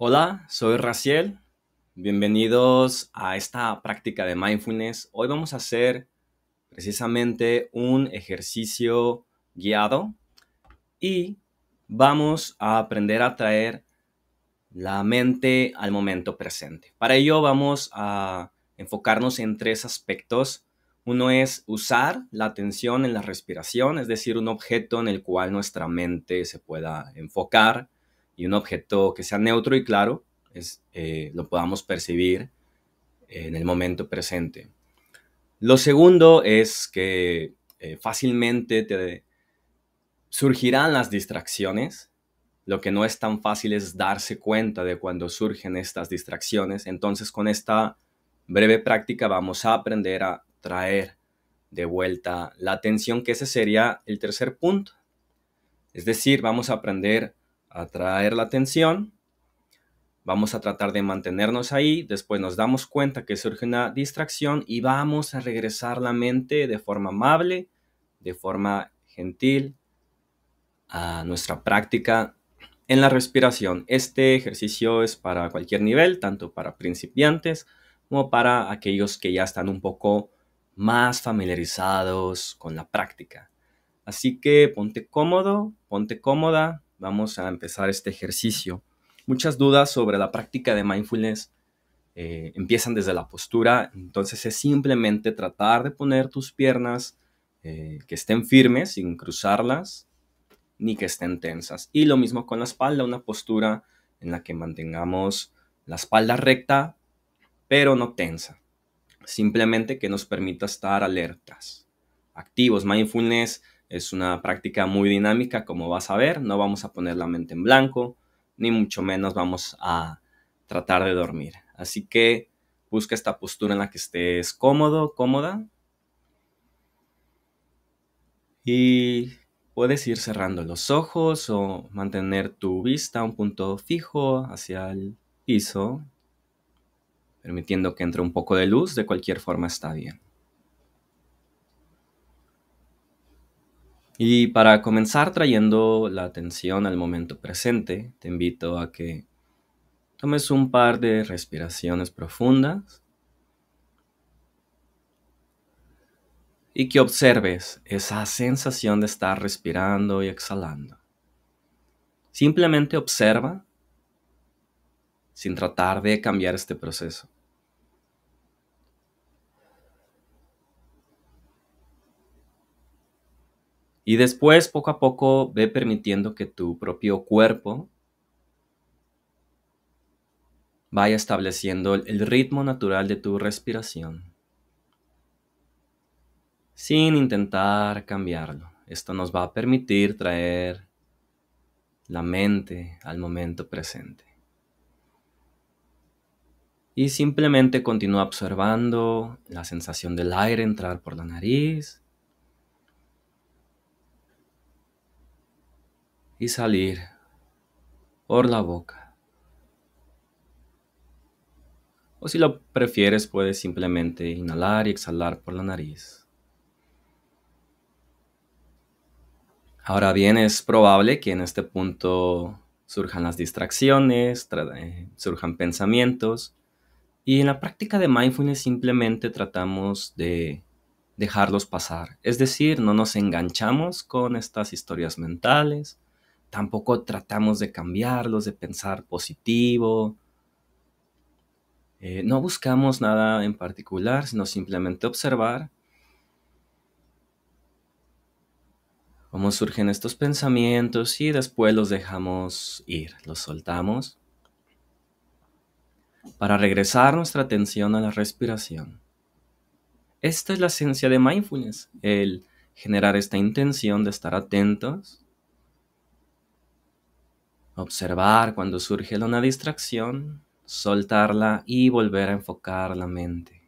Hola, soy Raciel. Bienvenidos a esta práctica de mindfulness. Hoy vamos a hacer precisamente un ejercicio guiado y vamos a aprender a traer la mente al momento presente. Para ello vamos a enfocarnos en tres aspectos. Uno es usar la atención en la respiración, es decir, un objeto en el cual nuestra mente se pueda enfocar y un objeto que sea neutro y claro, es, eh, lo podamos percibir en el momento presente. Lo segundo es que eh, fácilmente te surgirán las distracciones. Lo que no es tan fácil es darse cuenta de cuando surgen estas distracciones. Entonces con esta breve práctica vamos a aprender a traer de vuelta la atención, que ese sería el tercer punto. Es decir, vamos a aprender atraer la atención. Vamos a tratar de mantenernos ahí, después nos damos cuenta que surge una distracción y vamos a regresar la mente de forma amable, de forma gentil a nuestra práctica en la respiración. Este ejercicio es para cualquier nivel, tanto para principiantes como para aquellos que ya están un poco más familiarizados con la práctica. Así que ponte cómodo, ponte cómoda, vamos a empezar este ejercicio. Muchas dudas sobre la práctica de mindfulness eh, empiezan desde la postura, entonces es simplemente tratar de poner tus piernas eh, que estén firmes sin cruzarlas ni que estén tensas. Y lo mismo con la espalda, una postura en la que mantengamos la espalda recta pero no tensa. Simplemente que nos permita estar alertas, activos. Mindfulness es una práctica muy dinámica, como vas a ver. No vamos a poner la mente en blanco, ni mucho menos vamos a tratar de dormir. Así que busca esta postura en la que estés cómodo, cómoda. Y puedes ir cerrando los ojos o mantener tu vista a un punto fijo hacia el piso, permitiendo que entre un poco de luz. De cualquier forma está bien. Y para comenzar trayendo la atención al momento presente, te invito a que tomes un par de respiraciones profundas y que observes esa sensación de estar respirando y exhalando. Simplemente observa sin tratar de cambiar este proceso. Y después, poco a poco, ve permitiendo que tu propio cuerpo vaya estableciendo el ritmo natural de tu respiración, sin intentar cambiarlo. Esto nos va a permitir traer la mente al momento presente. Y simplemente continúa observando la sensación del aire entrar por la nariz y salir por la boca. O si lo prefieres, puedes simplemente inhalar y exhalar por la nariz. Ahora bien, es probable que en este punto surjan las distracciones, eh, surjan pensamientos. Y en la práctica de mindfulness simplemente tratamos de dejarlos pasar. Es decir, no nos enganchamos con estas historias mentales, tampoco tratamos de cambiarlos, de pensar positivo. Eh, no buscamos nada en particular, sino simplemente observar cómo surgen estos pensamientos y después los dejamos ir, los soltamos para regresar nuestra atención a la respiración. Esta es la esencia de mindfulness, el generar esta intención de estar atentos Observar cuando surge una distracción, soltarla y volver a enfocar la mente.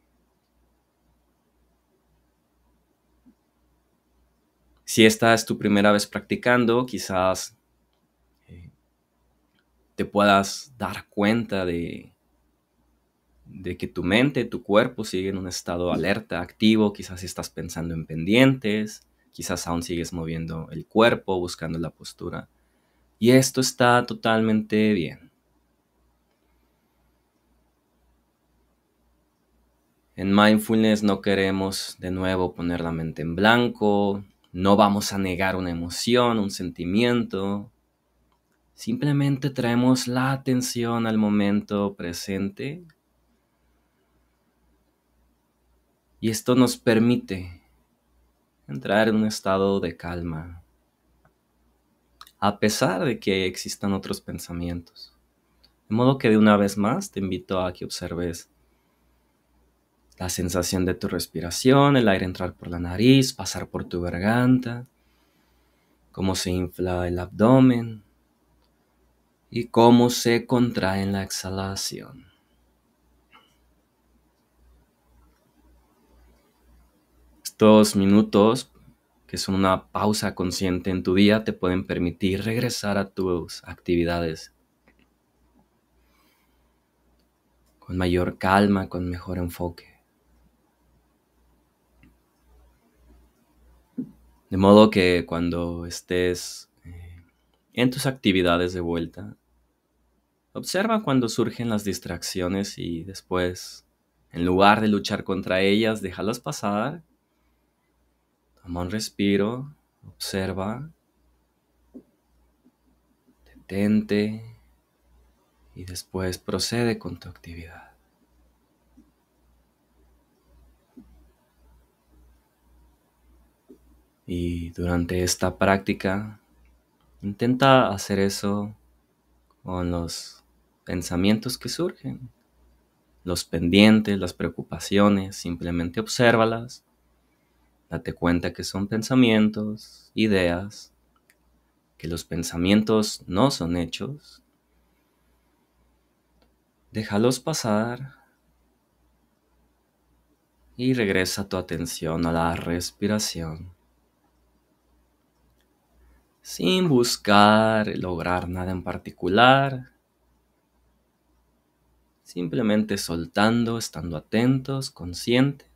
Si esta es tu primera vez practicando, quizás eh, te puedas dar cuenta de, de que tu mente, tu cuerpo sigue en un estado alerta, activo, quizás estás pensando en pendientes, quizás aún sigues moviendo el cuerpo, buscando la postura y esto está totalmente bien. En mindfulness no queremos de nuevo poner la mente en blanco, no vamos a negar una emoción, un sentimiento. Simplemente traemos la atención al momento presente. Y esto nos permite entrar en un estado de calma, a pesar de que existan otros pensamientos. De modo que de una vez más te invito a que observes la sensación de tu respiración, el aire entrar por la nariz, pasar por tu garganta, cómo se infla el abdomen y cómo se contrae en la exhalación. Estos minutos, que son una pausa consciente en tu día, te pueden permitir regresar a tus actividades con mayor calma, con mejor enfoque. De modo que cuando estés eh, en tus actividades de vuelta, observa cuando surgen las distracciones y después, en lugar de luchar contra ellas, déjalas pasar. Toma un respiro, observa, detente y después procede con tu actividad. Y durante esta práctica, intenta hacer eso con los pensamientos que surgen, los pendientes, las preocupaciones, simplemente obsérvalas, date cuenta que son pensamientos, ideas, que los pensamientos no son hechos, déjalos pasar y regresa tu atención a la respiración sin buscar lograr nada en particular, simplemente soltando, estando atentos, conscientes.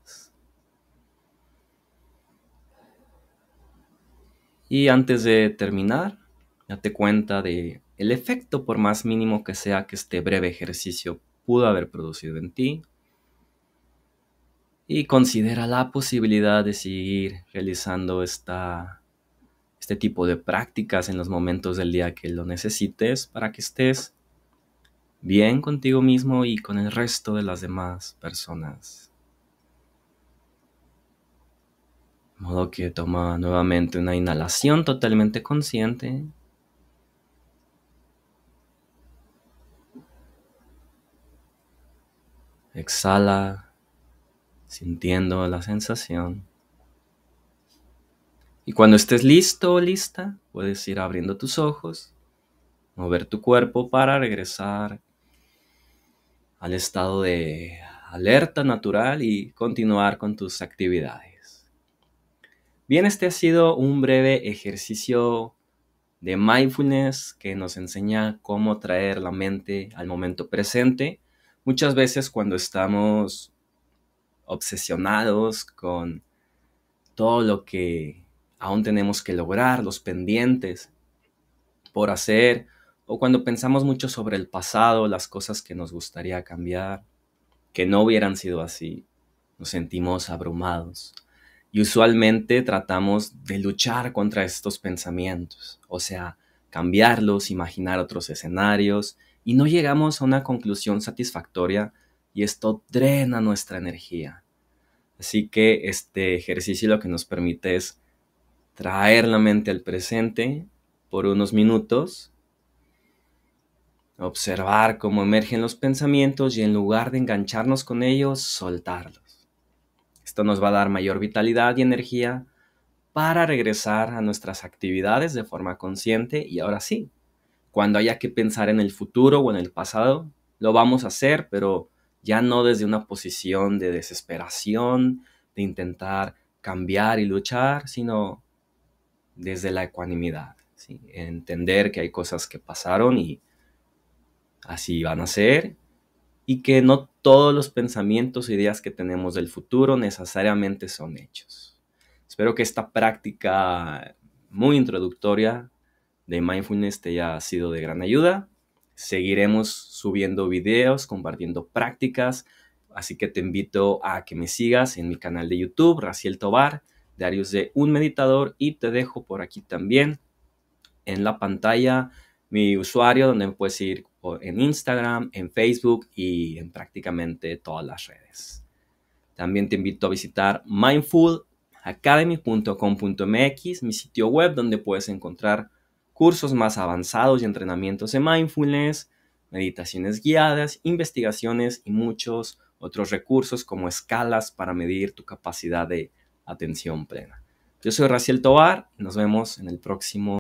Y antes de terminar, date cuenta de el efecto por más mínimo que sea que este breve ejercicio pudo haber producido en ti. Y considera la posibilidad de seguir realizando esta este tipo de prácticas en los momentos del día que lo necesites para que estés bien contigo mismo y con el resto de las demás personas. De modo que toma nuevamente una inhalación totalmente consciente. Exhala sintiendo la sensación. Y cuando estés listo o lista, puedes ir abriendo tus ojos, mover tu cuerpo para regresar al estado de alerta natural y continuar con tus actividades. Bien, este ha sido un breve ejercicio de mindfulness que nos enseña cómo traer la mente al momento presente. Muchas veces cuando estamos obsesionados con todo lo que aún tenemos que lograr, los pendientes por hacer, o cuando pensamos mucho sobre el pasado, las cosas que nos gustaría cambiar, que no hubieran sido así, nos sentimos abrumados. Y usualmente tratamos de luchar contra estos pensamientos, o sea, cambiarlos, imaginar otros escenarios, y no llegamos a una conclusión satisfactoria y esto drena nuestra energía. Así que este ejercicio lo que nos permite es traer la mente al presente por unos minutos, observar cómo emergen los pensamientos y en lugar de engancharnos con ellos, soltarlos. Esto nos va a dar mayor vitalidad y energía para regresar a nuestras actividades de forma consciente y ahora sí, cuando haya que pensar en el futuro o en el pasado, lo vamos a hacer, pero ya no desde una posición de desesperación, de intentar cambiar y luchar, sino desde la ecuanimidad, entender que hay cosas que pasaron y así van a ser y que no todos los pensamientos o ideas que tenemos del futuro necesariamente son hechos. Espero que esta práctica muy introductoria de mindfulness te haya sido de gran ayuda. Seguiremos subiendo videos, compartiendo prácticas. Así que te invito a que me sigas en mi canal de YouTube, Raciel Tobar, Diarios de un Meditador, y te dejo por aquí también en la pantalla mi usuario donde puedes seguir en Instagram, en Facebook y en prácticamente todas las redes. También te invito a visitar mindfulacademy.com.mx, mi sitio web donde puedes encontrar cursos más avanzados y entrenamientos de mindfulness, meditaciones guiadas, investigaciones y muchos otros recursos como escalas para medir tu capacidad de atención plena. Yo soy Raciel Tobar, nos vemos en el próximo